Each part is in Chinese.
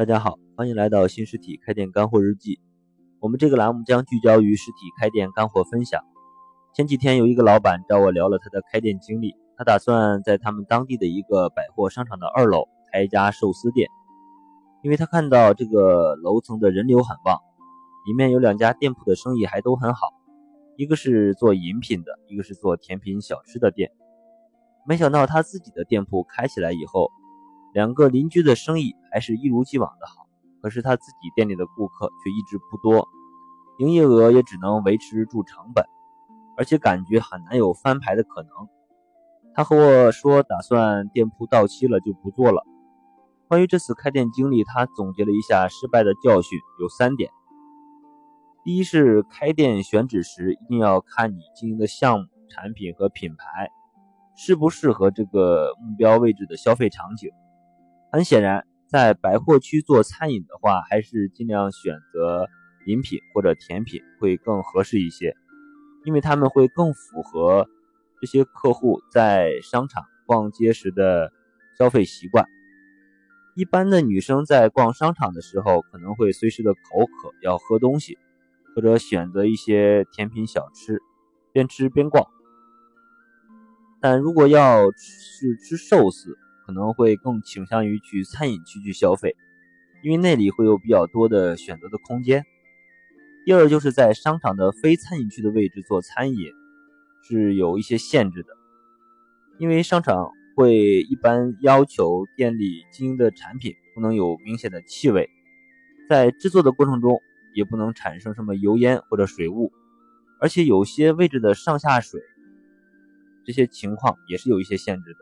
大家好，欢迎来到新实体开店干货日记。我们这个栏目将聚焦于实体开店干货分享。前几天有一个老板找我聊了他的开店经历，他打算在他们当地的一个百货商场的二楼开一家寿司店，因为他看到这个楼层的人流很旺，里面有两家店铺的生意还都很好，一个是做饮品的，一个是做甜品小吃的店。没想到他自己的店铺开起来以后。两个邻居的生意还是一如既往的好，可是他自己店里的顾客却一直不多，营业额也只能维持住成本，而且感觉很难有翻牌的可能。他和我说，打算店铺到期了就不做了。关于这次开店经历，他总结了一下失败的教训，有三点：第一是开店选址时一定要看你经营的项目、产品和品牌适不适合这个目标位置的消费场景。很显然，在百货区做餐饮的话，还是尽量选择饮品或者甜品会更合适一些，因为他们会更符合这些客户在商场逛街时的消费习惯。一般的女生在逛商场的时候，可能会随时的口渴要喝东西，或者选择一些甜品小吃，边吃边逛。但如果要是吃寿司，可能会更倾向于去餐饮区去消费，因为那里会有比较多的选择的空间。第二，就是在商场的非餐饮区的位置做餐饮是有一些限制的，因为商场会一般要求店里经营的产品不能有明显的气味，在制作的过程中也不能产生什么油烟或者水雾，而且有些位置的上下水这些情况也是有一些限制的，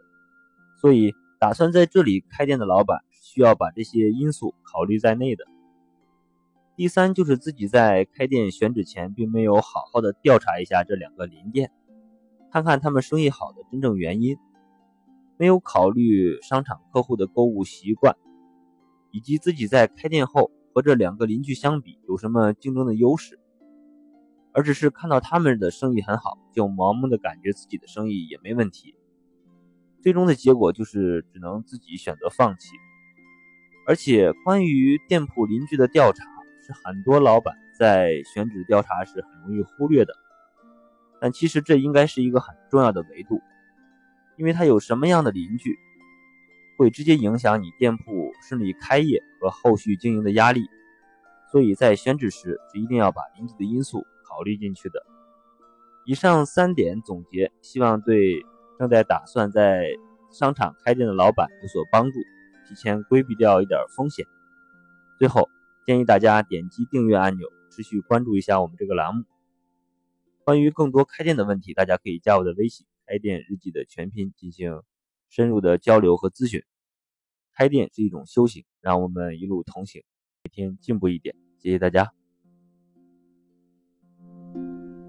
所以。打算在这里开店的老板需要把这些因素考虑在内的。第三就是自己在开店选址前，并没有好好的调查一下这两个邻店，看看他们生意好的真正原因，没有考虑商场客户的购物习惯，以及自己在开店后和这两个邻居相比有什么竞争的优势，而只是看到他们的生意很好，就盲目的感觉自己的生意也没问题。最终的结果就是只能自己选择放弃，而且关于店铺邻居的调查是很多老板在选址调查时很容易忽略的，但其实这应该是一个很重要的维度，因为它有什么样的邻居，会直接影响你店铺顺利开业和后续经营的压力，所以在选址时是一定要把邻居的因素考虑进去的。以上三点总结，希望对。正在打算在商场开店的老板有所帮助，提前规避掉一点风险。最后建议大家点击订阅按钮，持续关注一下我们这个栏目。关于更多开店的问题，大家可以加我的微信“开店日记”的全拼进行深入的交流和咨询。开店是一种修行，让我们一路同行，每天进步一点。谢谢大家。